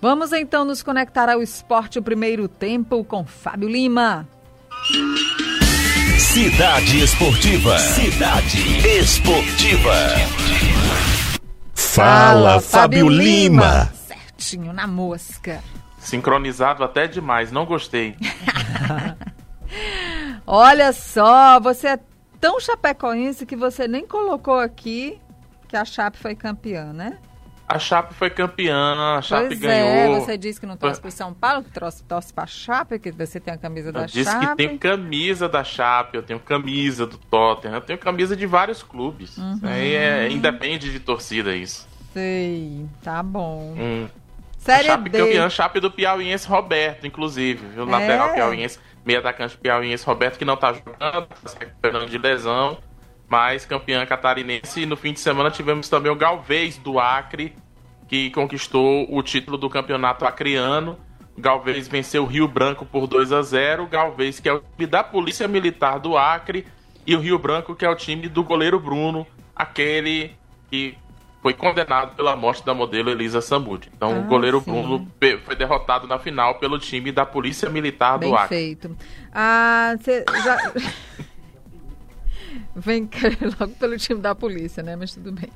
Vamos então nos conectar ao esporte o primeiro tempo com Fábio Lima. Cidade Esportiva. Cidade Esportiva. Fala, Fábio Lima. Certinho, na mosca. Sincronizado até demais, não gostei. Olha só, você é tão chapecoense que você nem colocou aqui que a Chape foi campeã, né? A Chape foi campeã, a Chape pois ganhou. É, você disse que não torce para São Paulo, que torce, torce para a Chape, que você tem a camisa da eu Chape. disse que tem camisa da Chape, eu tenho camisa do Tottenham, eu tenho camisa de vários clubes. Uhum. Aí é, independe de torcida isso. Sei, tá bom. Hum. Série Chape D. campeã, Chape do Piauiense Roberto, inclusive, viu? Lateral É? Piauiense, meio atacante Piauiense Roberto, que não tá jogando, tá se recuperando de lesão, mas campeã catarinense. E no fim de semana tivemos também o Galvez do Acre, que conquistou o título do campeonato acreano. Galvez venceu o Rio Branco por 2 a 0 O Galvez, que é o time da Polícia Militar do Acre, e o Rio Branco, que é o time do goleiro Bruno, aquele que foi condenado pela morte da modelo Elisa Samud. Então, Ah, o goleiro sim. Bruno foi derrotado na final pelo time da Polícia Militar Bem do Acre. feito. Ah, você já. Vem logo pelo time da polícia, né? Mas tudo bem.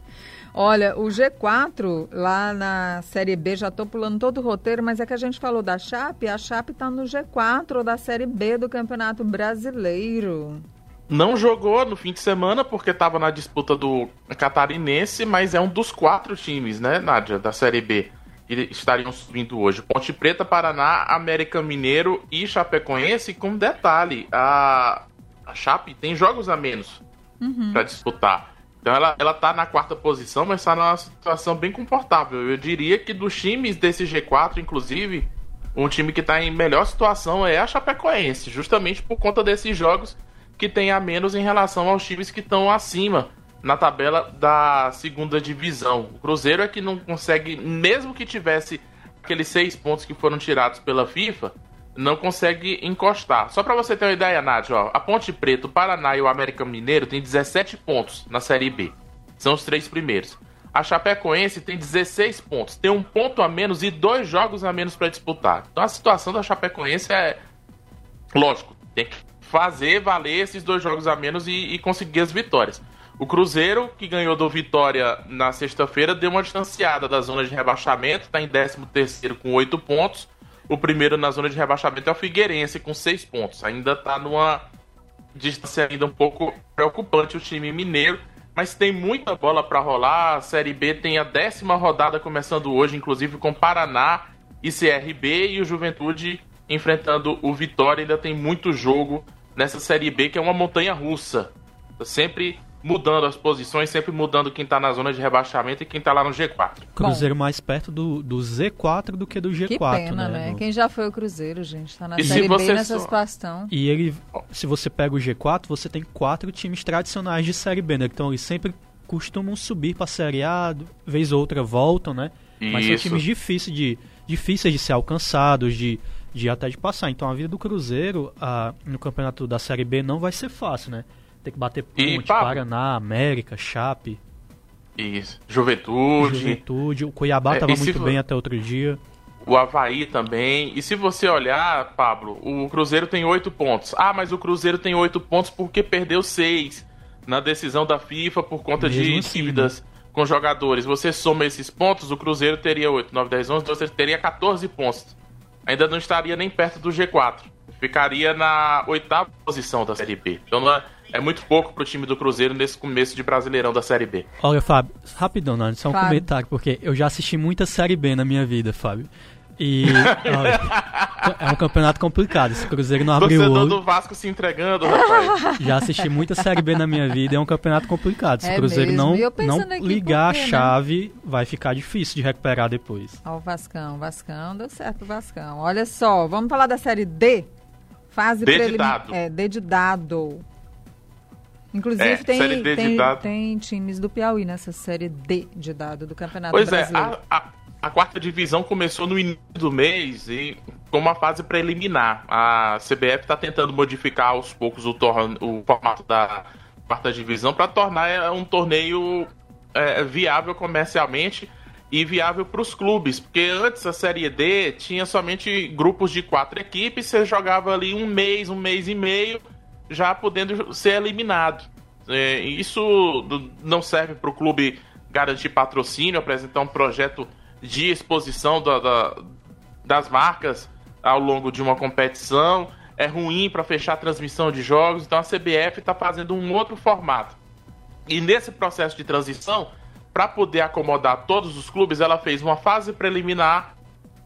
Olha, o G4 lá na Série B, já tô pulando todo o roteiro, mas é que a gente falou da Chape, a Chape tá no G4 da Série B do Campeonato Brasileiro. Não jogou no fim de semana porque estava na disputa do Catarinense, mas é um dos quatro times, né, Nádia, da Série B, que estariam subindo hoje. Ponte Preta, Paraná, América Mineiro e Chapecoense. Com detalhe, a, a Chape tem jogos a menos para disputar. Então ela, ela tá na quarta posição, mas está numa situação bem confortável. Eu diria que dos times desse G4, inclusive, um time que está em melhor situação é a Chapecoense, justamente por conta desses jogos que tem a menos em relação aos times que estão acima na tabela da segunda divisão. O Cruzeiro é que não consegue, mesmo que tivesse aqueles seis pontos que foram tirados pela FIFA, não consegue encostar. Só para você ter uma ideia, Nádia, a Ponte Preta, o Paraná e o América Mineiro tem 17 pontos na Série B. São os três primeiros. A Chapecoense tem 16 pontos, tem um ponto a menos e dois jogos a menos para disputar. Então a situação da Chapecoense é lógico, tem que fazer valer esses dois jogos a menos e, e conseguir as vitórias. O Cruzeiro, que ganhou do Vitória na sexta-feira, deu uma distanciada da zona de rebaixamento, está em 13º com 8 pontos. O primeiro na zona de rebaixamento é o Figueirense, com 6 pontos. Ainda está numa distância ainda um pouco preocupante o time mineiro, mas tem muita bola para rolar. A Série B tem a décima rodada começando hoje, inclusive com Paraná e CRB, e o Juventude enfrentando o Vitória. Ainda tem muito jogo nessa Série B, que é uma montanha russa. Sempre mudando as posições, sempre mudando quem tá na zona de rebaixamento e quem tá lá no G4. Cruzeiro mais perto do, do Z4 do que do G4, Que pena, né? No- Quem já foi o Cruzeiro, gente? Tá na E Série B você nessa só- situação. E ele, se você pega o G4, você tem quatro times tradicionais de Série B, né? Então eles sempre costumam subir pra Série A, vez ou outra voltam, né? Mas são Isso. times difíceis de, difíceis de ser alcançados, de, de até de passar. Então a vida do Cruzeiro ah, no campeonato da Série B não vai ser fácil, né? Tem que bater Ponte? Paraná, América, Chape, Isso. Juventude, Juventude. O Cuiabá É, estava se muito bem até outro dia. o Havaí também. E se você olhar, Pablo, o Cruzeiro tem oito pontos. Ah, mas o Cruzeiro tem oito pontos porque perdeu seis na decisão da FIFA por conta Mesmo de assim, dívidas com jogadores. Você soma esses pontos, o Cruzeiro teria 8, 9, 10, 11, 12, teria 14 pontos. Ainda não estaria nem perto do G4. Ficaria na oitava posição da Série B. Então não é, é muito pouco pro time do Cruzeiro nesse começo de Brasileirão da Série B. Olha, Fábio, rapidão, Nani, só um Fábio. comentário, porque eu já assisti muita Série B na minha vida, Fábio. E olha, é um campeonato complicado. Esse Cruzeiro não abriu o olho. do Vasco se entregando, rapaz. Já assisti muita Série B na minha vida. É um campeonato complicado. Se É o Cruzeiro mesmo. não, não ligar quê, a né? chave, vai ficar difícil de recuperar depois. Ó, o Vascão, Vascão, deu certo o Vascão. Olha só, vamos falar da série D. Fase preliminar. É, D de dado. Inclusive É, tem, série D tem, tem times do Piauí nessa série D de dado do Campeonato Pois é, Brasileiro. a, a, a quarta divisão começou no início do mês e com uma fase preliminar. A CBF está tentando modificar aos poucos o, torne- o formato da quarta divisão para tornar é, um torneio é, viável comercialmente e viável para os clubes, porque antes a Série D tinha somente grupos de quatro equipes, você jogava ali um mês, um mês e meio, já podendo ser eliminado. É, isso não serve para o clube garantir patrocínio, apresentar um projeto de exposição da, da, das marcas ao longo de uma competição, é ruim para fechar a transmissão de jogos, então a CBF está fazendo um outro formato. E nesse processo de transição, para poder acomodar todos os clubes, ela fez uma fase preliminar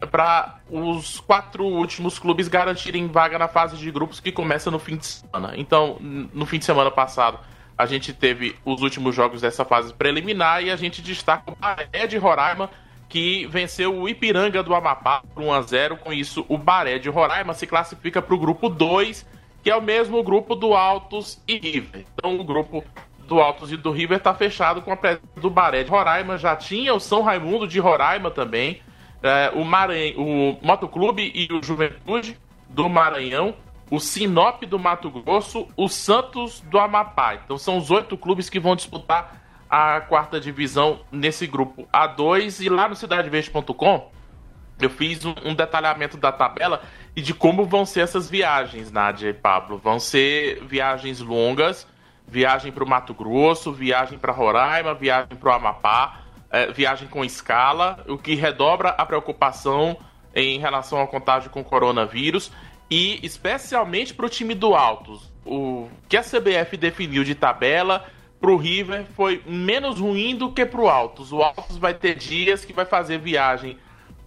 para os quatro últimos clubes garantirem vaga na fase de grupos que começa no fim de semana. Então, no fim de semana passado, a gente teve os últimos jogos dessa fase preliminar e a gente destaca o Baré de Roraima, que venceu o Ipiranga do Amapá por 1 a 0 Com isso, o Baré de Roraima se classifica para o grupo 2, que é o mesmo grupo do Altos e River. Então, o grupo do Altos e do River está fechado com a presença do Baré de Roraima. Já tinha o São Raimundo de Roraima também, é, o, Maranhão, o Motoclube e o Juventude do Maranhão, o Sinop do Mato Grosso, o Santos do Amapá. Então são os oito clubes que vão disputar a quarta divisão nesse grupo A2. E lá no cidadeverde.com eu fiz um, um, detalhamento da tabela e de como vão ser essas viagens, Nádia e Pablo. Vão ser viagens longas viagem para o Mato Grosso, viagem para Roraima, viagem para o Amapá, é, viagem com escala, o que redobra a preocupação em relação ao contágio com coronavírus e especialmente para o time do Altos. O que a CBF definiu de tabela para o River foi menos ruim do que para o Altos. O Altos vai ter dias que vai fazer viagem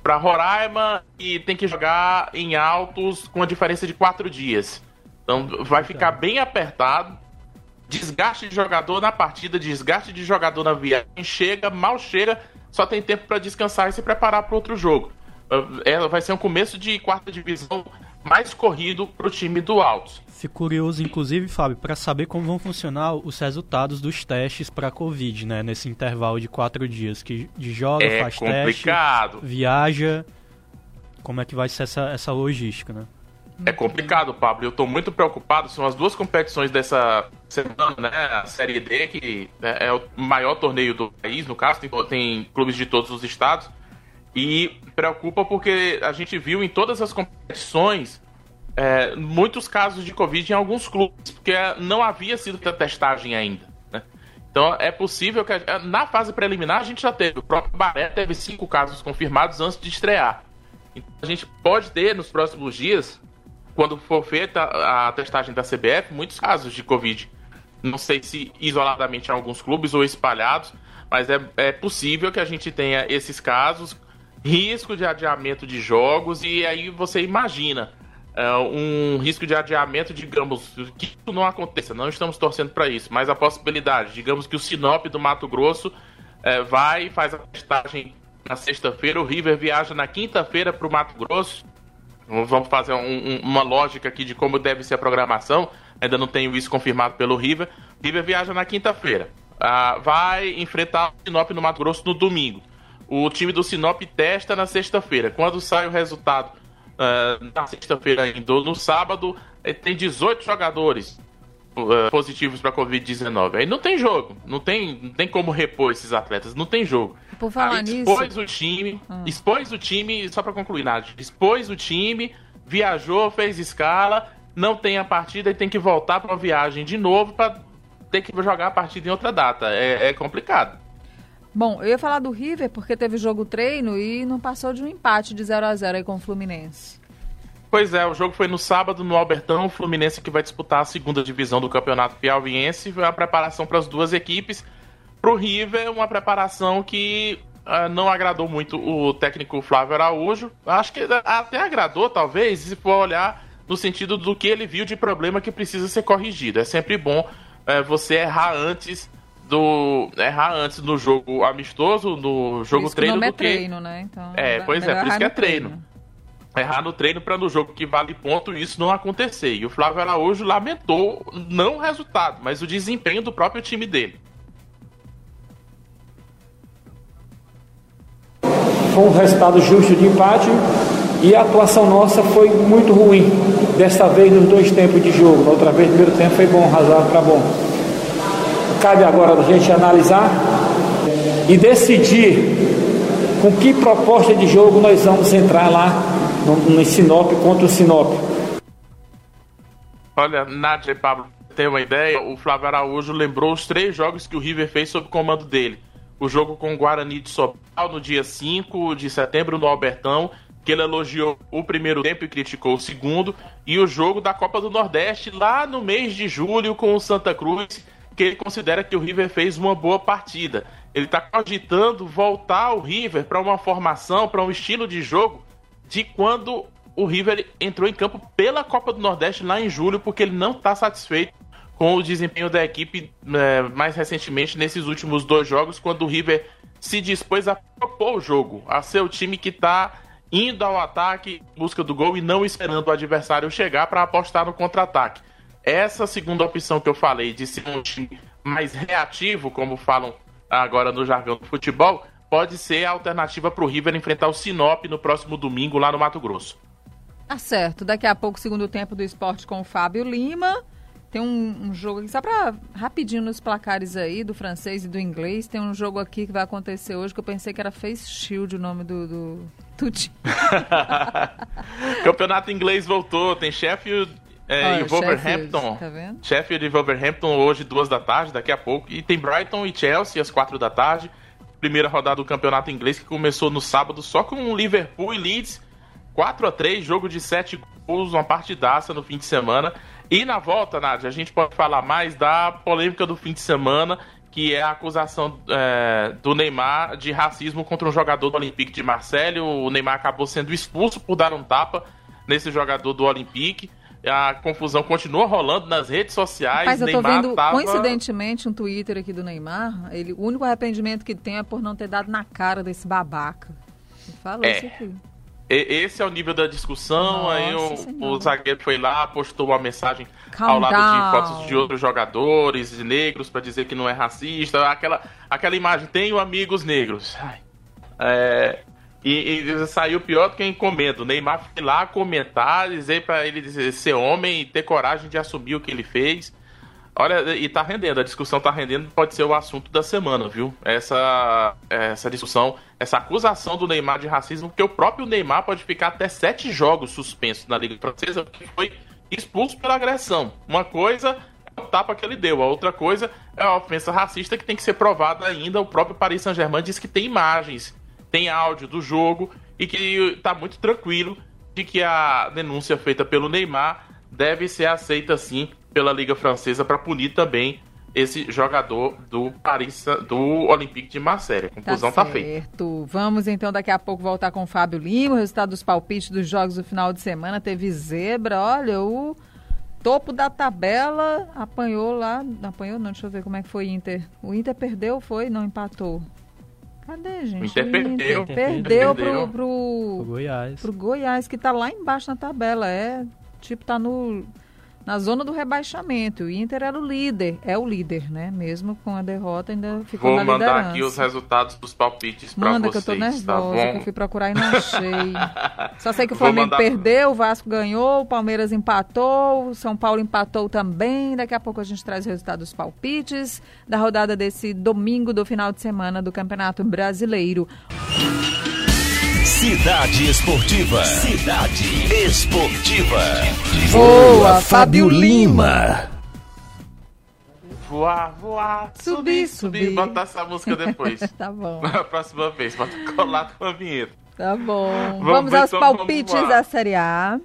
para Roraima e tem que jogar em Altos com a diferença de quatro dias. Então vai ficar bem apertado desgaste de jogador na partida, desgaste de jogador na viagem, chega, mal chega, só tem tempo para descansar e se preparar para outro jogo. É, vai ser um começo de quarta divisão mais corrido para o time do Altos. Fico curioso, inclusive, Fábio, para saber como vão funcionar os resultados dos testes para Covid, né? Nesse intervalo de quatro dias, que de joga, é faz complicado. teste, viaja. Como é que vai ser essa, essa logística, né? É complicado, Pablo. Eu estou muito preocupado. São as duas competições dessa semana, né? A Série D, que né, é o maior torneio do país, no caso, tem, tem clubes de todos os estados. E preocupa porque a gente viu em todas as competições é, muitos casos de Covid em alguns clubes, porque não havia sido testagem ainda. Né? Então é possível que. A, na fase preliminar a gente já teve. O próprio Baré teve cinco casos confirmados antes de estrear. Então a gente pode ter nos próximos dias quando for feita a testagem da CBF, muitos casos de Covid. Não sei se isoladamente em alguns clubes ou espalhados, mas é, é possível que a gente tenha esses casos, risco de adiamento de jogos, e aí você imagina é, um risco de adiamento, digamos, que isso não aconteça, não estamos torcendo para isso, mas a possibilidade, digamos que o Sinop do Mato Grosso é, vai e faz a testagem na sexta-feira, o River viaja na quinta-feira para o Mato Grosso, Vamos fazer um, um, uma lógica aqui de como deve ser a programação. Ainda não tenho isso confirmado pelo River. River viaja na quinta-feira. Ah, vai enfrentar o Sinop no Mato Grosso no domingo. O time do Sinop testa na sexta-feira. Quando sai o resultado ah, na sexta-feira ainda no sábado, eh, tem 18 jogadores uh, positivos para Covid-19. Aí não tem jogo. Não tem, não tem como repor esses atletas. Não tem jogo. Por falar Aí expôs nisso... o time, hum. expôs o time, só para concluir, Nádia, expôs o time, viajou, fez escala, não tem a partida e tem que voltar para uma viagem de novo para ter que jogar a partida em outra data. É, é complicado. Bom, eu ia falar do River porque teve jogo treino e não passou de um empate de 0 a 0 aí com o Fluminense. Pois é, o jogo foi no sábado no Albertão, o Fluminense que vai disputar a segunda divisão do Campeonato Piauiense, foi a preparação para as duas equipes. Para o River, uma preparação que uh, não agradou muito o técnico Flávio Araújo. Acho que até agradou, talvez, se for olhar no sentido do que ele viu de problema que precisa ser corrigido. É sempre bom uh, você errar antes do errar antes no jogo amistoso, no jogo treino do é que treino, né? Então, é, pois é, por isso que é treino. treino errar no treino para no jogo que vale ponto isso não acontecer. E o Flávio Araújo lamentou não o resultado, mas o desempenho do próprio time dele. Foi um resultado justo de empate e a atuação nossa foi muito ruim. Desta vez nos dois tempos de jogo. Outra vez, no primeiro tempo foi bom, razoável para bom. Cabe agora a gente analisar e decidir com que proposta de jogo nós vamos entrar lá no, no Sinop contra o Sinop. Olha, Nádia e Pablo, tem uma ideia, o Flávio Araújo lembrou os três jogos que o River fez sob comando dele. O jogo com o Guarani de Sobral no dia 5 de setembro no Albertão, que ele elogiou o primeiro tempo e criticou o segundo, e o jogo da Copa do Nordeste lá no mês de julho com o Santa Cruz, que ele considera que o River fez uma boa partida. Ele está cogitando voltar o River para uma formação, para um estilo de jogo de quando o River entrou em campo pela Copa do Nordeste lá em julho, porque ele não está satisfeito com o desempenho da equipe é, mais recentemente nesses últimos dois jogos, quando o River se dispôs a propor o jogo, a ser o time que está indo ao ataque em busca do gol e não esperando o adversário chegar para apostar no contra-ataque. Essa segunda opção que eu falei, de ser um time mais reativo, como falam agora no jargão do futebol, pode ser a alternativa para o River enfrentar o Sinop no próximo domingo lá no Mato Grosso. Tá certo. Daqui a pouco, segundo tempo do esporte com o Fábio Lima. Tem um, um jogo aqui, só para rapidinho nos placares aí, do francês e do inglês. Tem um jogo aqui que vai acontecer hoje que eu pensei que era Face Shield o nome do, do, do time. Campeonato inglês voltou, tem Sheffield é, Olha, e Wolverhampton. Sheffield, tá Sheffield e Wolverhampton hoje, duas da tarde, daqui a pouco. E tem Brighton e Chelsea às quatro da tarde. Primeira rodada do campeonato inglês que começou no sábado só com Liverpool e Leeds 4 a 3 jogo de 7 gols, uma partidaça no fim de semana. E na volta, Nádia, a gente pode falar mais da polêmica do fim de semana, que é a acusação é, do Neymar de racismo contra um jogador do Olympique de Marseille. O Neymar acabou sendo expulso por dar um tapa nesse jogador do Olympique. A confusão continua rolando nas redes sociais. Mas eu tô Neymar vendo, tava... coincidentemente, um Twitter aqui do Neymar. Ele, o único arrependimento que tem é por não ter dado na cara desse babaca. Falou é. isso aqui. Esse é o nível da discussão. Nossa, aí o, o, zagueiro foi lá, postou uma mensagem Calm ao lado down. de fotos de outros jogadores de negros para dizer que não é racista. Aquela, aquela imagem, tenho amigos negros. É, e, e, saiu pior do que encomenda. O Neymar foi lá comentar, dizer para ele dizer, ser homem e ter coragem de assumir o que ele fez. Olha, e tá rendendo, a discussão tá rendendo, pode ser o assunto da semana, viu? Essa, essa discussão, essa acusação do Neymar de racismo, porque o próprio Neymar pode ficar até sete jogos suspenso na Liga Francesa, porque foi expulso pela agressão. Uma coisa é o tapa que ele deu, a outra coisa é a ofensa racista que tem que ser provada ainda. O próprio Paris Saint-Germain diz que tem imagens, tem áudio do jogo e que tá muito tranquilo de que a denúncia feita pelo Neymar deve ser aceita sim pela Liga Francesa para punir também esse jogador do Paris, do Olympique de Marseille. A conclusão tá, tá feita. Vamos então daqui a pouco voltar com o Fábio Lima, o resultado dos palpites dos jogos do final de semana. Teve zebra, olha, o topo da tabela apanhou lá, apanhou não, deixa eu ver como é que foi Inter. O Inter perdeu, foi? Não empatou. Cadê, gente? O Inter, o Inter perdeu. Perdeu, perdeu pro, pro, pro Goiás. Pro Goiás, que tá lá embaixo na tabela. É, tipo, tá no na zona do rebaixamento. O Inter era o líder, é o líder, né? Mesmo com a derrota, ainda ficou Vou na liderança. Vou mandar aqui os resultados dos palpites para vocês. Manda que eu tô tá nervosa, tá que eu fui procurar e não achei. Só sei que o Flamengo mandar... perdeu, o Vasco ganhou, o Palmeiras empatou, o São Paulo empatou também. Daqui a pouco a gente traz o resultado dos palpites da rodada desse domingo do final de semana do Campeonato Brasileiro. Cidade Esportiva. Cidade Esportiva. Voa, Fábio Lima. Voar, voar, subir, subir. subir. Botar essa música depois. tá bom. Na próxima vez, bota colado com a vinheta. Tá bom. Vamos, vamos aos então, palpites vamos da Série A.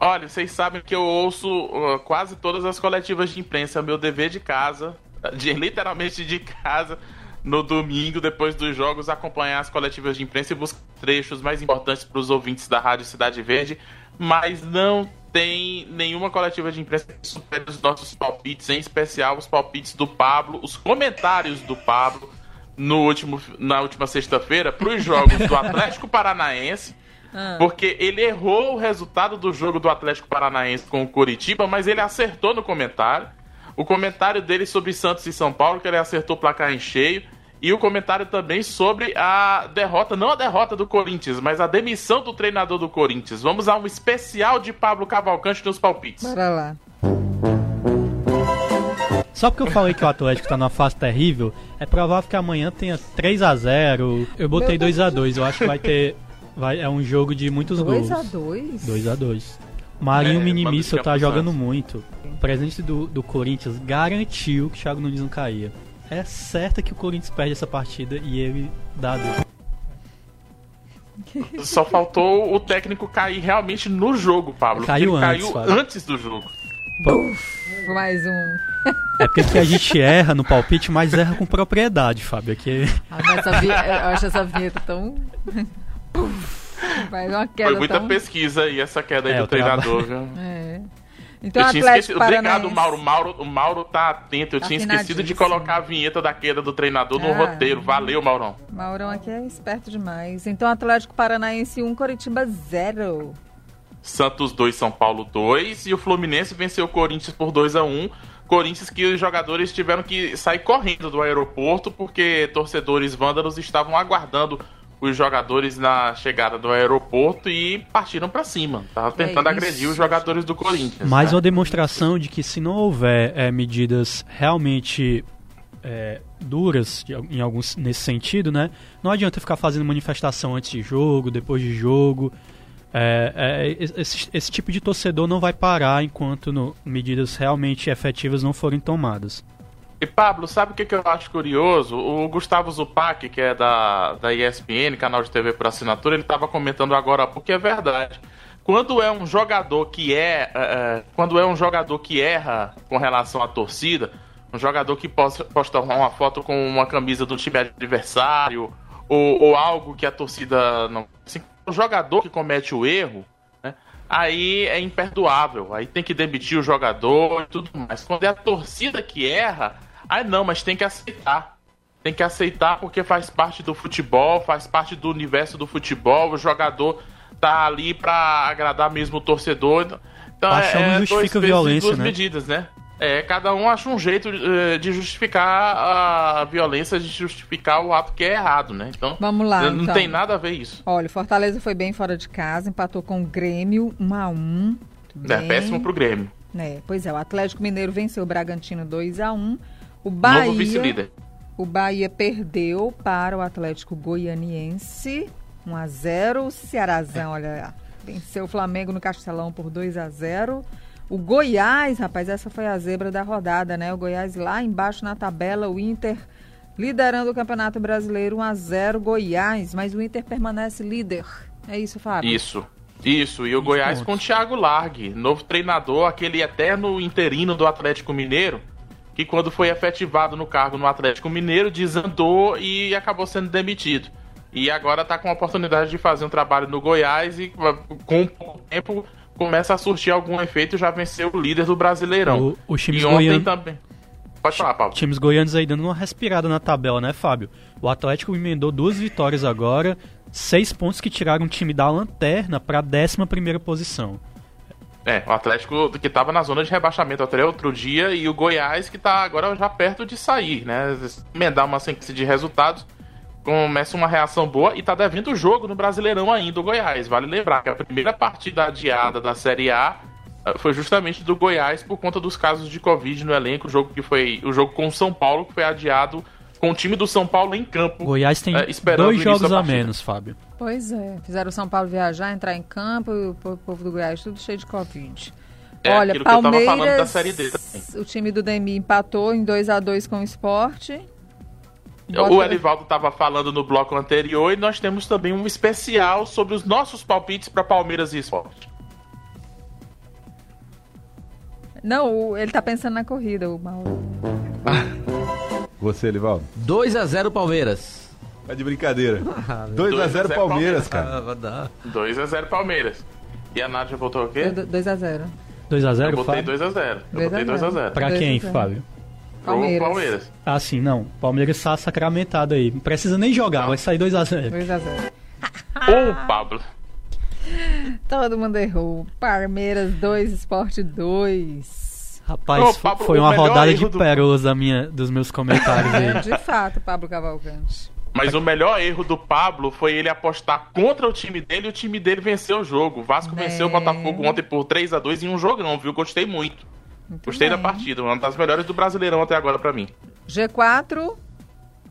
Olha, vocês sabem que eu ouço uh, quase todas as coletivas de imprensa, é meu dever de casa, de, literalmente de casa no domingo, depois dos jogos, acompanhar as coletivas de imprensa e buscar trechos mais importantes para os ouvintes da Rádio Cidade Verde, mas não tem nenhuma coletiva de imprensa que supere os nossos palpites, em especial os palpites do Pablo, os comentários do Pablo no último, na última sexta-feira para os jogos do Atlético Paranaense. Ah. Porque ele errou o resultado do jogo do Atlético Paranaense com o Curitiba, mas ele acertou no comentário. O comentário dele sobre Santos e São Paulo, que ele acertou o placar em cheio e o comentário também sobre a derrota, não a derrota do Corinthians, mas a demissão do treinador do Corinthians. Vamos a um especial de Pablo Cavalcante nos palpites. Bora lá. Só porque eu falei que o Atlético tá numa fase terrível, é provável que amanhã tenha 3 a 0 Eu botei 2 a 2 Eu acho que vai ter. Vai, é um jogo de muitos 2 gols. a 2 2 a 2 Marinho É, Minimício tá jogando muito. O presidente do, do Corinthians garantiu que o Thiago Nunes não caía. É certo que o Corinthians perde essa partida e ele dá a Deus. Só faltou o técnico cair realmente no jogo, Pablo. porque Caiu ele antes, caiu antes do jogo. Mais um. É porque aqui a gente erra no palpite, mas erra com propriedade, Fábio. Aqui Ah, vi- Eu acho essa vinheta tão. Puf, Faz uma queda Foi muita tão... pesquisa aí, essa queda aí É, do trabalho. treinador, viu? É. Então, Eu tinha esquecido. Obrigado. Mauro. Mauro. O Mauro tá atento. Eu Tá tinha esquecido de colocar a vinheta da queda do treinador no Ah. roteiro. Valeu, Maurão. Maurão aqui é esperto demais. Então, Atlético Paranaense 1, Coritiba 0. Santos 2, São Paulo 2. E o Fluminense venceu o Corinthians por 2 a 1 Corinthians que os jogadores tiveram que sair correndo do aeroporto porque torcedores vândalos estavam aguardando os jogadores na chegada do aeroporto e partiram pra cima. Tava tentando É agredir os jogadores do Corinthians. Mais né? uma demonstração de que se não houver é, medidas realmente é, duras em alguns nesse sentido, né? Não adianta ficar fazendo manifestação antes de jogo, depois de jogo. É, é, esse, esse tipo de torcedor não vai parar enquanto no- medidas realmente efetivas não forem tomadas. E Pablo, sabe o que, que eu acho curioso? O Gustavo Zupac, que é da, da ESPN, canal de TV por assinatura, ele estava comentando agora porque é verdade. Quando é um jogador que é, é, é, quando é um jogador que erra com relação à torcida, um jogador que posta, posta uma foto com uma camisa do time adversário ou, ou algo que a torcida não, assim, o jogador que comete o erro, né, aí é imperdoável. Aí tem que demitir o jogador e tudo mais. Quando é a torcida que erra, aí não, mas tem que aceitar. Tem que aceitar porque faz parte do futebol, faz parte do universo do futebol. O jogador tá ali pra agradar mesmo o torcedor. Então Paixão não é, é justifica dois violência, duas né? medidas, né? É, cada um acha um jeito eh, de justificar a violência, de justificar o ato que é errado, né? Então, Vamos lá, não então. tem nada a ver isso. Olha, o Fortaleza foi bem fora de casa, empatou com o Grêmio 1 a 1 Tudo É péssimo pro Grêmio. É, pois é, o Atlético Mineiro venceu o Bragantino 2 a 1 O Novo Bahia, vice-líder. o Bahia perdeu para o Atlético Goianiense 1 a 0 O Cearazão, olha, venceu o Flamengo no Castelão por 2 a 0 O Goiás, rapaz, essa foi a zebra da rodada, né? O Goiás lá embaixo na tabela, o Inter liderando o Campeonato Brasileiro 1 a 0 Goiás, mas o Inter permanece líder. É isso, Fábio? Isso. Isso, e o Goiás com o Thiago Largue, novo treinador, aquele eterno interino do Atlético Mineiro, que quando foi efetivado no cargo no Atlético Mineiro, desandou e acabou sendo demitido. E agora tá com a oportunidade de fazer um trabalho no Goiás e com pouco tempo começa a surtir algum efeito e já venceu o líder do Brasileirão. O- os times e ontem goianos- também. Pode falar, Paulo. Times goianos aí dando uma respirada na tabela, né, Fábio? O Atlético emendou duas vitórias agora, seis pontos que tiraram o time da lanterna para a décima primeira posição. É, o Atlético que tava na zona de rebaixamento até outro dia e o Goiás que tá agora já perto de sair, né? Emendar uma sequência de resultados, começa uma reação boa e tá devendo o jogo no Brasileirão ainda, o Goiás. Vale lembrar que a primeira partida adiada da Série A eh, foi justamente do Goiás por conta dos casos de Covid no elenco, o jogo que foi o jogo com o São Paulo que foi adiado com o time do São Paulo em campo. O Goiás tem É, esperando dois o jogos a menos, Fábio. Pois é, fizeram o São Paulo viajar, entrar em campo e o po- povo do Goiás tudo cheio de Covid. É Olha, aquilo que eu tava Palmeiras, falando da Série D também. o time do Demi empatou em 2 a 2 com o Esporte. O Bota- Elivaldo estava falando no bloco anterior e nós temos também um especial sobre os nossos palpites para Palmeiras e Esporte. Não, o- ele tá pensando na corrida, o Mauro. Você, Livaldo. 2x0 Palmeiras. Tá de brincadeira. 2x0 2 Palmeiras, Palmeiras. cara. Ah, vai dar. 2x0 Palmeiras. E a Nádia votou o quê? 2 a 0 2 a 0 Eu botei Fábio? 2x0. Eu 2 a botei 0. 2x0. Pra 2 a quem, 0. Fábio? Pro Palmeiras. Palmeiras. Ah, sim, não. Palmeiras está sacramentado aí. Não precisa nem jogar, vai sair 2 a 0 2 a 0 Ô, Pablo. Todo mundo errou. Palmeiras 2, Esporte 2. Rapaz, Ô, Pablo, foi uma rodada de do- pérolas da minha, dos meus comentários É, aí. de fato, Pablo Cavalcante. Mas o melhor erro do Pablo foi ele apostar contra o time dele e o time dele venceu o jogo. O Vasco Né. venceu o Botafogo ontem por 3x2 em um jogão, viu? Gostei muito. Muito Gostei bem. da partida, uma das melhores do Brasileirão até agora pra mim. G4,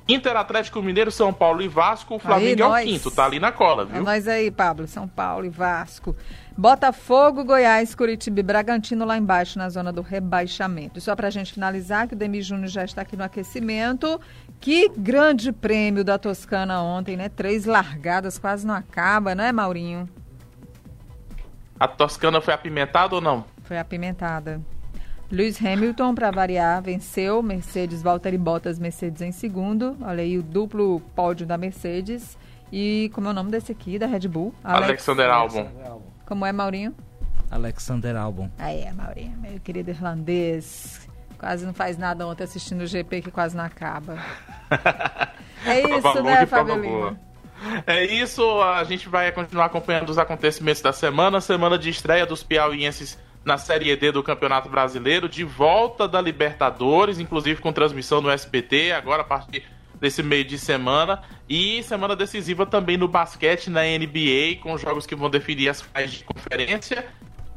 Inter, Atlético Mineiro, São Paulo e Vasco. O Flamengo é o quinto, tá ali na cola, é viu? nós aí, Pablo, São Paulo e Vasco. Botafogo, Goiás, Curitiba e Bragantino lá embaixo na zona do rebaixamento. E só pra gente finalizar, que o Demi Júnior já está aqui no aquecimento. Que grande prêmio da Toscana ontem, né? Três largadas, quase não acaba, né, Maurinho? A Toscana foi apimentada ou não? Foi apimentada. Lewis Hamilton, para variar, venceu. Mercedes, Valtteri Bottas, Mercedes em segundo. Olha aí o duplo pódio da Mercedes. E como é o nome desse aqui, da Red Bull? Alex- Alexander Albon. Como é, Maurinho? Alexander Albon. Aí é, Maurinho, meu querido irlandês. Quase não faz nada ontem assistindo o GP que quase não acaba. É isso, né. Lima? É isso, a gente vai continuar acompanhando os acontecimentos da semana, semana de estreia dos piauienses na Série D do Campeonato Brasileiro, de volta da Libertadores, inclusive com transmissão no SBT, agora a partir desse meio de semana, e semana decisiva também no basquete, na NBA, com jogos que vão definir as finais de conferência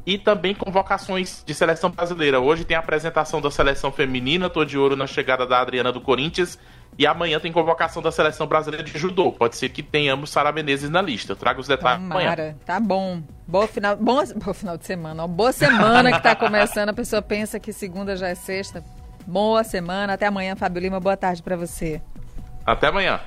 e também convocações de seleção brasileira. Hoje tem a apresentação da seleção feminina, tô de ouro na chegada da Adriana do Corinthians, e amanhã tem convocação da seleção brasileira de judô. Pode ser que tenhamos Sara Menezes na lista. Eu trago os detalhes amanhã. Tomara, tá bom. Boa final, bom, bom final de semana. Ó. Boa semana que tá começando. A pessoa pensa que segunda já é sexta. Boa semana. Até amanhã, Fábio Lima. Boa tarde para você. Até amanhã.